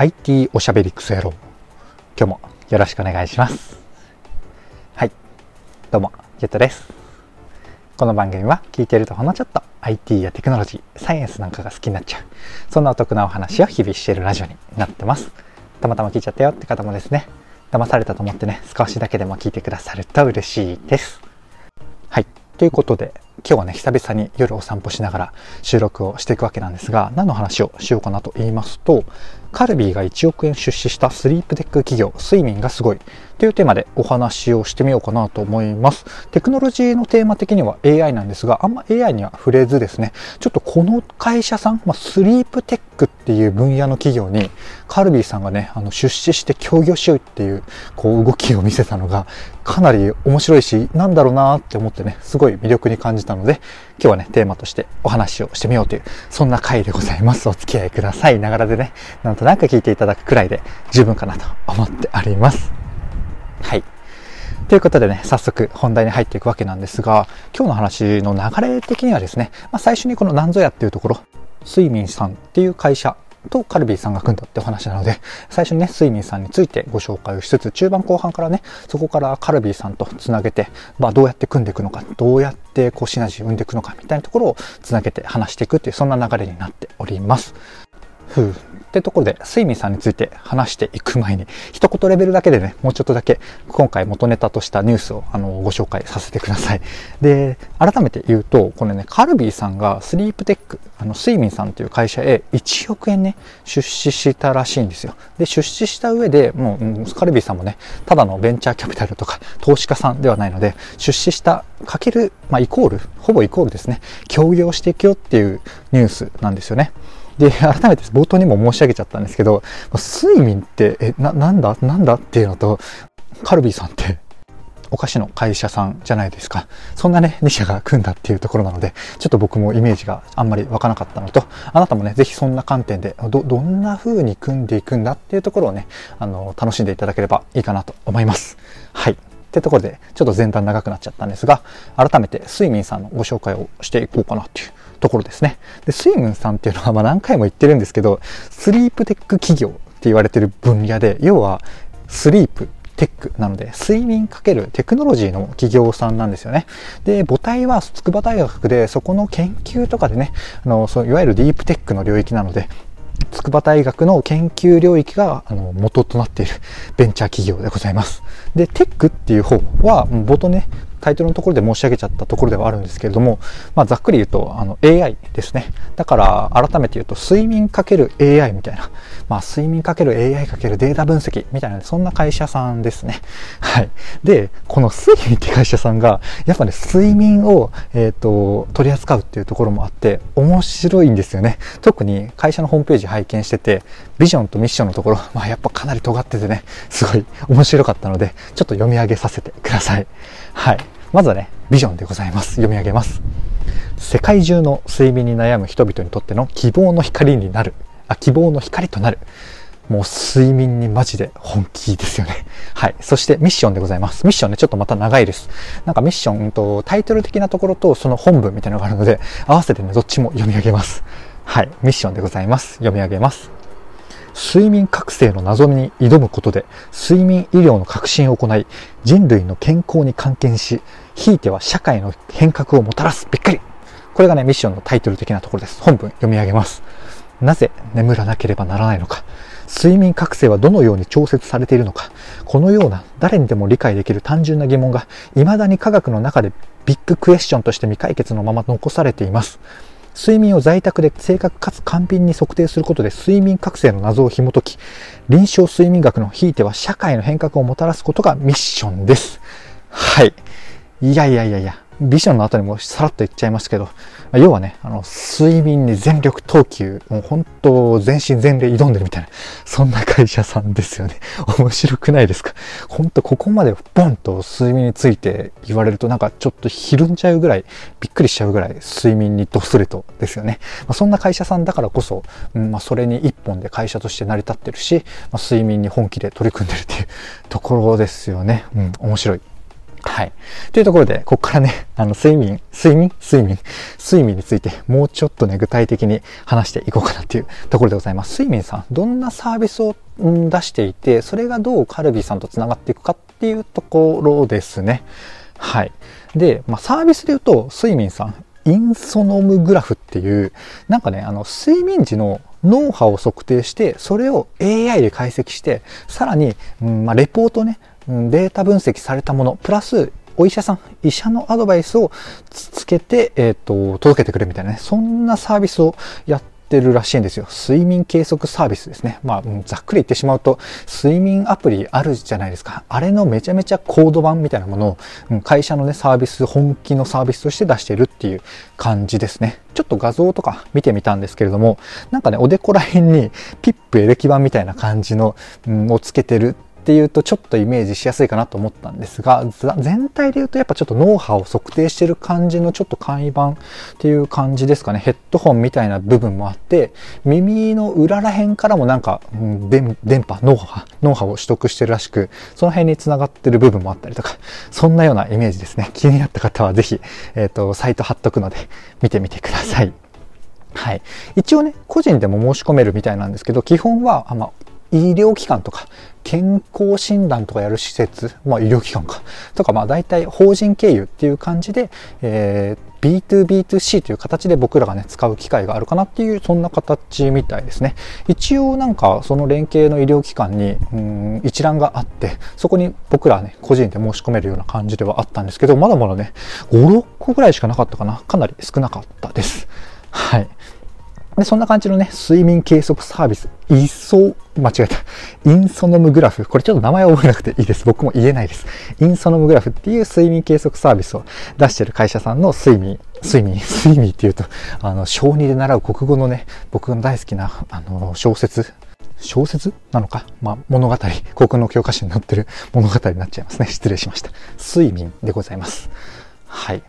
IT おしゃべりクソ野郎。今日もよろしくお願いします。はい。どうもゲットです。この番組は聞いているとほんのちょっと IT やテクノロジーサイエンスなんかが好きになっちゃう。そんなお得なお話を日々しているラジオになってます。たまたま聞いちゃったよって方もですね。騙されたと思ってね少しだけでも聞いてくださると嬉しいです。はい。ということで今日はね、久々に夜お散歩しながら収録をしていくわけなんですが、何の話をしようかなと言いますと、カルビーが1億円出資したスリープテック企業、睡眠がすごいというテーマでお話をしてみようかなと思います。テクノロジーのテーマ的には AI なんですが、あんま AI には触れずですね、ちょっとこの会社さん、まあ、スリープテックっていう分野の企業に、カルビーさんがね、あの出資して協業しようっていう、こう動きを見せたのが、かなり面白いし、なんだろうなって思ってね、すごい魅力に感じたので、今日はね、テーマとしてお話をしてみようという、そんな回でございます。お付き合いください。ながらでね、なんとなく聞いていただくくらいで十分かなと思っております。はい。ということでね、早速本題に入っていくわけなんですが、今日の話の流れ的にはですね、まあ、最初にこのなんぞやっていうところ、睡眠さんっていう会社とカルビーさんが組んだってお話なので、最初にね、睡眠さんについてご紹介をしつつ、中盤後半からね、そこからカルビーさんとつなげて、まあどうやって組んでいくのか、どうやってこうシナジーを生んでいくのかみたいなところをつなげて話していくっていう、そんな流れになっております。ふうってところで、睡眠さんについて話していく前に、一言レベルだけでね、もうちょっとだけ、今回元ネタとしたニュースを、あの、ご紹介させてください。で、改めて言うと、これね、カルビーさんがスリープテック、あの、睡眠さんという会社へ1億円ね、出資したらしいんですよ。で、出資した上で、もう、カルビーさんもね、ただのベンチャーキャピタルとか、投資家さんではないので、出資したかける、まあ、イコール、ほぼイコールですね、協業していくよっていうニュースなんですよね。で、改めて冒頭にも申し上げちゃったんですけど、睡眠って、え、な、なんだ？なんだ？っていうのと、カルビーさんって、お菓子の会社さんじゃないですか。そんなね、2社が組んだっていうところなので、ちょっと僕もイメージがあんまり湧かなかったのと、あなたもね、ぜひそんな観点で、ど、どんな風に組んでいくんだっていうところをね、あの、楽しんでいただければいいかなと思います。はい。ってところで、ちょっと前段長くなっちゃったんですが、改めて睡眠さんのご紹介をしていこうかなっていうところですね。で、スイムンさんっていうのはまあ何回も言ってるんですけど、スリープテック企業って言われてる分野で、要はスリープ、テックなので、睡眠かけるテクノロジーの企業さんなんですよね。で、母体は筑波大学で、そこの研究とかでね、あの、そういわゆるディープテックの領域なので、筑波大学の研究領域があの元となっているベンチャー企業でございます。で、テックっていう方は、冒頭ね、タイトルのところで申し上げちゃったところではあるんですけれども、まあ、ざっくり言うとあの AI ですね。だから改めて言うと睡眠かける AI みたいな、まあ、睡眠かける AI かけるデータ分析みたいな、そんな会社さんですね。はい。で、この睡眠って会社さんが、やっぱね、睡眠を、えっ、ー、と、取り扱うっていうところもあって、面白いんですよね。特に会社のホームページ拝見してて、ビジョンとミッションのところ、まあ、やっぱかなり尖っててね、すごい面白かったので、ちょっと読み上げさせてください。はい。まずはね、ビジョンでございます。読み上げます。世界中の睡眠に悩む人々にとっての希望の光になる。あ、希望の光となる。もう睡眠にマジで本気ですよね。はい。そしてミッションでございます。ミッションね、ちょっとまた長いです。なんかミッションとタイトル的なところとその本文みたいなのがあるので、合わせてね、どっちも読み上げます。はい。ミッションでございます。読み上げます。睡眠覚醒の謎に挑むことで睡眠医療の革新を行い人類の健康に関係しひいては社会の変革をもたらす。びっくり。これがねミッションのタイトル的なところです。本文読み上げます。なぜ眠らなければならないのか。睡眠覚醒はどのように調節されているのか。このような誰にでも理解できる単純な疑問が未だに科学の中でビッグクエスチョンとして未解決のまま残されています。睡眠を在宅で正確かつ完璧に測定することで睡眠覚醒の謎を紐解き、臨床睡眠学のひいては社会の変革をもたらすことがミッションです。はい。いやいやいやいや。ビジョンの後にもさらっと言っちゃいますけど、要はね、あの、睡眠に全力投球、もう本当、全身全霊挑んでるみたいな、そんな会社さんですよね。面白くないですか？本当ここまでボンと睡眠について言われるとなんかちょっとひるんじゃうぐらい、びっくりしちゃうぐらい睡眠にドストレートですよね。まあ、そんな会社さんだからこそ、うんまあ、それに一本で会社として成り立ってるし、まあ、睡眠に本気で取り組んでるっていうところですよね。うん、面白い。はい。というところで、ここからね、あの、睡眠、睡眠？睡眠？睡眠について、もうちょっとね、具体的に話していこうかなっていうところでございます。睡眠さん、どんなサービスを出していて、それがどうカルビーさんと繋がっていくかっていうところですね。はい。で、まあ、サービスで言うと、睡眠さん、インソノムグラフっていう、なんかね、あの、睡眠時の脳波を測定して、それを AI で解析して、さらに、うんまあ、レポートね、データ分析されたもの、プラス、お医者さん、医者のアドバイスをつけて、えっ、ー、と、届けてくれみたいなね、そんなサービスをやってるらしいんですよ。睡眠計測サービスですね。まあ、ざっくり言ってしまうと、睡眠アプリあるじゃないですか。あれのめちゃめちゃ高度版みたいなものを、うん会社のね、サービス、本気のサービスとして出してるっていう感じですね。ちょっと画像とか見てみたんですけれども、なんかね、おでこら辺にピップエレキ版みたいな感じの、うん、をつけてるっていうとちょっとイメージしやすいかなと思ったんですが全体で言うとやっぱちょっと脳波を測定してる感じのちょっと簡易版っていう感じですかねヘッドホンみたいな部分もあって耳の裏ら辺からもなんか、うん、電波脳波脳波を取得してるらしくその辺につながってる部分もあったりとかそんなようなイメージですね気になった方は是非、えーと、サイト貼っとくので見てみてください。はい。一応ね、個人でも申し込めるみたいなんですけど、基本は、まあ、医療機関とか健康診断とかやる施設、まあ医療機関か、とかまあ大体法人経由っていう感じで、えー、B2B2C という形で僕らがね、使う機会があるかなっていう、そんな形みたいですね。一応なんかその連携の医療機関に、うん、一覧があって、そこに僕らはね、個人で申し込めるような感じではあったんですけど、まだまだね、5、6個ぐらいしかなかったかな。かなり少なかったです。はい。で、そんな感じのね、睡眠計測サービス、イソ、間違えた。インソノムグラフ。これちょっと名前覚えなくていいです。僕も言えないです。インソノムグラフっていう睡眠計測サービスを出してる会社さんの睡眠、睡眠、睡眠っていうと、あの、小児で習う国語のね、僕の大好きな、あの、小説、小説？なのか？まあ、物語、国語の教科書に載ってる物語になっちゃいますね。失礼しました。睡眠でございます。はい。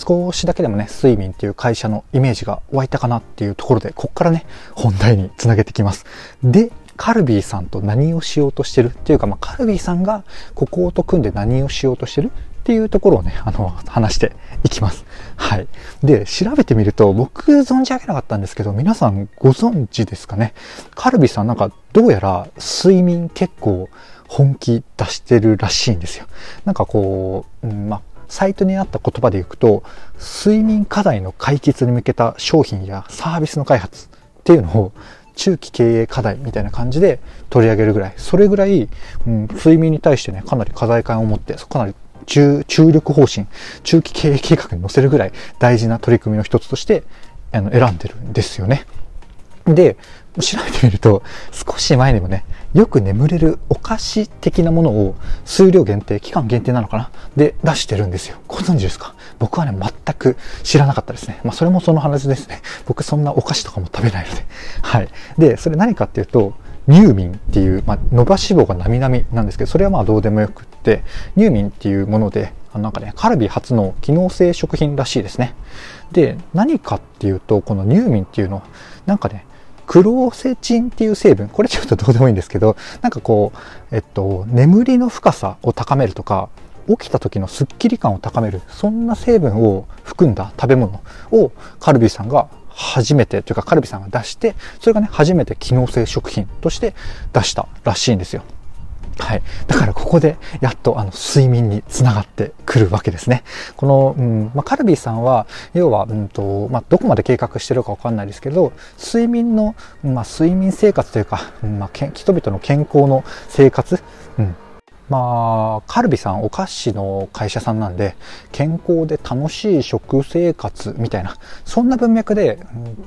少しだけでもね、睡眠っていう会社のイメージが湧いたかなっていうところで、こっからね、本題につなげてきます。で、カルビーさんと何をしようとしてるっていうか、まあ、カルビーさんがここと組んで何をしようとしてるっていうところをね、あの、話していきます。はい。で、調べてみると、僕存じ上げなかったんですけど、皆さんご存知ですかね？カルビーさんなんか、どうやら睡眠結構本気出してるらしいんですよ。なんかこう、うん、まあ、サイトにあった言葉でいくと睡眠課題の解決に向けた商品やサービスの開発っていうのを中期経営課題みたいな感じで取り上げるぐらいそれぐらい、うん、睡眠に対してねかなり課題感を持ってかなり注力方針中期経営計画に載せるぐらい大事な取り組みの一つとしてあの選んでるんですよね。で、調べてみると、少し前にもね、よく眠れるお菓子的なものを数量限定、期間限定なのかな？で出してるんですよ。ご存知ですか？僕はね、全く知らなかったですね。まあ、それもその話ですね。僕そんなお菓子とかも食べないので。はい。で、それ何かっていうと、ニューミンっていう、まあ、伸ばし棒がなみなみなんですけど、それはまあどうでもよくって、ニューミンっていうもので、あのなんかね、カルビ初の機能性食品らしいですね。で、何かっていうと、このニューミンっていうの、なんかね、クロセチンっていう成分、これちょっとどうでもいいんですけど、なんかこう、えっと、眠りの深さを高めるとか、起きた時のスッキリ感を高める、そんな成分を含んだ食べ物をカルビーさんが初めてというかカルビさんが出して、それがね、初めて機能性食品として出したらしいんですよ。はい。だからここでやっとあの睡眠につながってくるわけですね。この、うんまあ、カルビーさんは、要は、うんとまあ、どこまで計画してるかわかんないですけど、睡眠の、まあ、睡眠生活というか、うんまあ、人々の健康の生活、うんまあ、カルビさんお菓子の会社さんなんで、健康で楽しい食生活みたいな、そんな文脈で、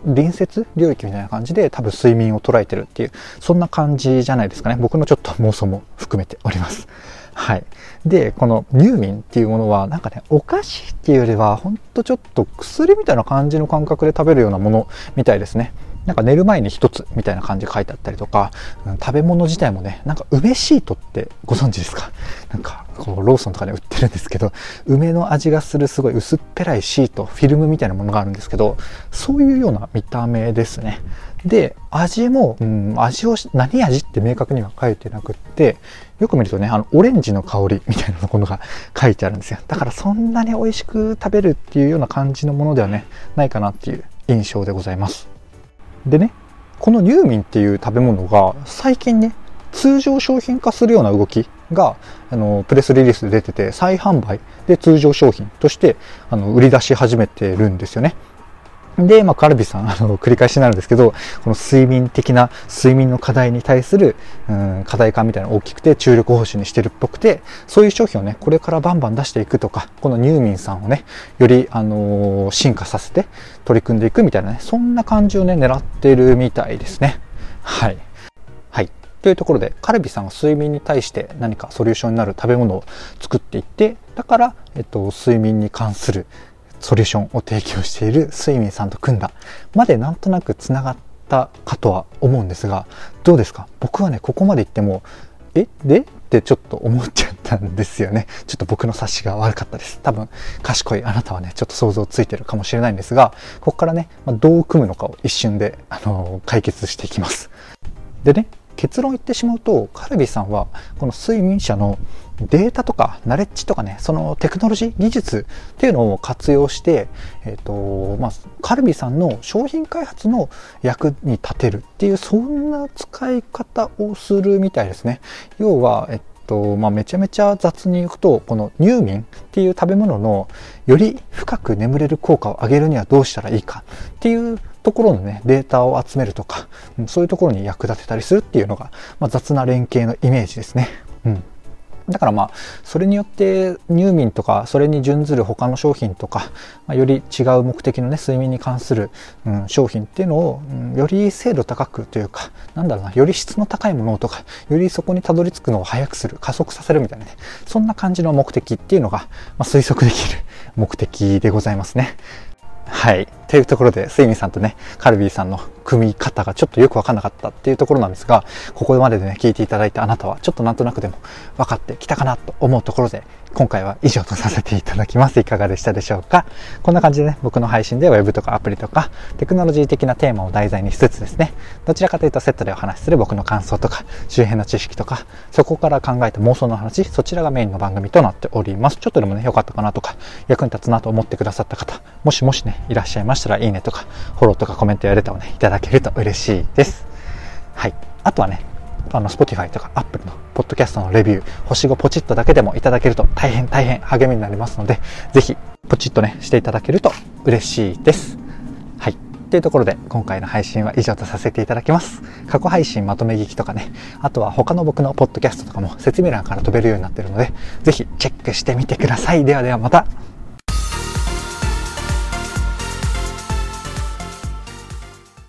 隣接領域みたいな感じで多分睡眠を捉えてるっていう、そんな感じじゃないですかね。僕のちょっと妄想も含めております。はい。で、このニューミンっていうものは、なんかね、お菓子っていうよりは、ほんとちょっと薬みたいな感じの感覚で食べるようなものみたいですね。なんか寝る前に一つみたいな感じで書いてあったりとか、うん、食べ物自体もね、なんか梅シートってご存知ですか？なんか、こうローソンとかで売ってるんですけど、梅の味がするすごい薄っぺらいシート、フィルムみたいなものがあるんですけど、そういうような見た目ですね。で、味も、うん、味を、何味って明確には書いてなくって、よく見るとね、あの、オレンジの香りみたいなものが書いてあるんですよ。だからそんなに美味しく食べるっていうような感じのものではね、ないかなっていう印象でございます。でね、このニューミンっていう食べ物が最近ね、通常商品化するような動きが、あの、プレスリリースで出てて、再販売で通常商品として、あの、売り出し始めてるんですよね。で、まあ、カルビさん、あの、繰り返しになるんですけど、この睡眠的な睡眠の課題に対する、うん、課題感みたいなの大きくて、注力報酬にしてるっぽくて、そういう商品をね、これからバンバン出していくとか、このニューミンさんをね、より、あのー、進化させて取り組んでいくみたいなね、そんな感じをね、狙ってるみたいですね。はい。はい。というところで、カルビさんが睡眠に対して何かソリューションになる食べ物を作っていって、だから、えっと、睡眠に関するソリューションを提供している睡眠さんと組んだまでなんとなくつながったかとは思うんですがどうですか？僕はねここまで言ってもえ？で？ってちょっと思っちゃったんですよね。ちょっと僕の察しが悪かったです。多分、賢いあなたはね、ちょっと想像ついてるかもしれないんですが、ここからね、ま、どう組むのかを一瞬で、あのー、解決していきます。でね、結論言ってしまうと、カルビさんは、この睡眠者のデータとかナレッジとかね、そのテクノロジー、技術っていうのを活用して、えっ、ー、と、まあ、カルビさんの商品開発の役に立てるっていう、そんな使い方をするみたいですね。要は、えっと、まあ、めちゃめちゃ雑に言うと、この入眠っていう食べ物のより深く眠れる効果を上げるにはどうしたらいいかっていうところのね、データを集めるとか、そういうところに役立てたりするっていうのが、まあ、雑な連携のイメージですね。うん。だからまあ、それによって入眠とか、それに準ずる他の商品とか、まあ、より違う目的のね、睡眠に関する、うん、商品っていうのを、うん、より精度高くというか、なんだろうな、より質の高いものとか、よりそこにたどり着くのを早くする、加速させるみたいなね、そんな感じの目的っていうのが、まあ、推測できる目的でございますね。はい。というところで、スイミさんとね、カルビーさんの組み方がちょっとよくわかんなかったっていうところなんですが、ここまででね、聞いていただいたあなたは、ちょっとなんとなくでも分かってきたかなと思うところで、今回は以上とさせていただきます。いかがでしたでしょうか？こんな感じでね、僕の配信で Web とかアプリとか、テクノロジー的なテーマを題材にしつつですね、どちらかというとセットでお話しする僕の感想とか、周辺の知識とか、そこから考えた妄想の話、そちらがメインの番組となっております。ちょっとでもね、良かったかなとか、役に立つなと思ってくださった方、もしもしね、いらっしゃいましたらいいねとか、フォローとかコメントやレターをね、いただけると嬉しいです。はい。あとはね、あの、Spotify とか Apple のポッドキャストのレビュー、星5ポチッとだけでもいただけると大変大変励みになりますので、ぜひポチッとね、していただけると嬉しいです。はい。というところで、今回の配信は以上とさせていただきます。過去配信まとめ聞きとかね、あとは他の僕のポッドキャストとかも説明欄から飛べるようになってるので、ぜひチェックしてみてください。ではではまた。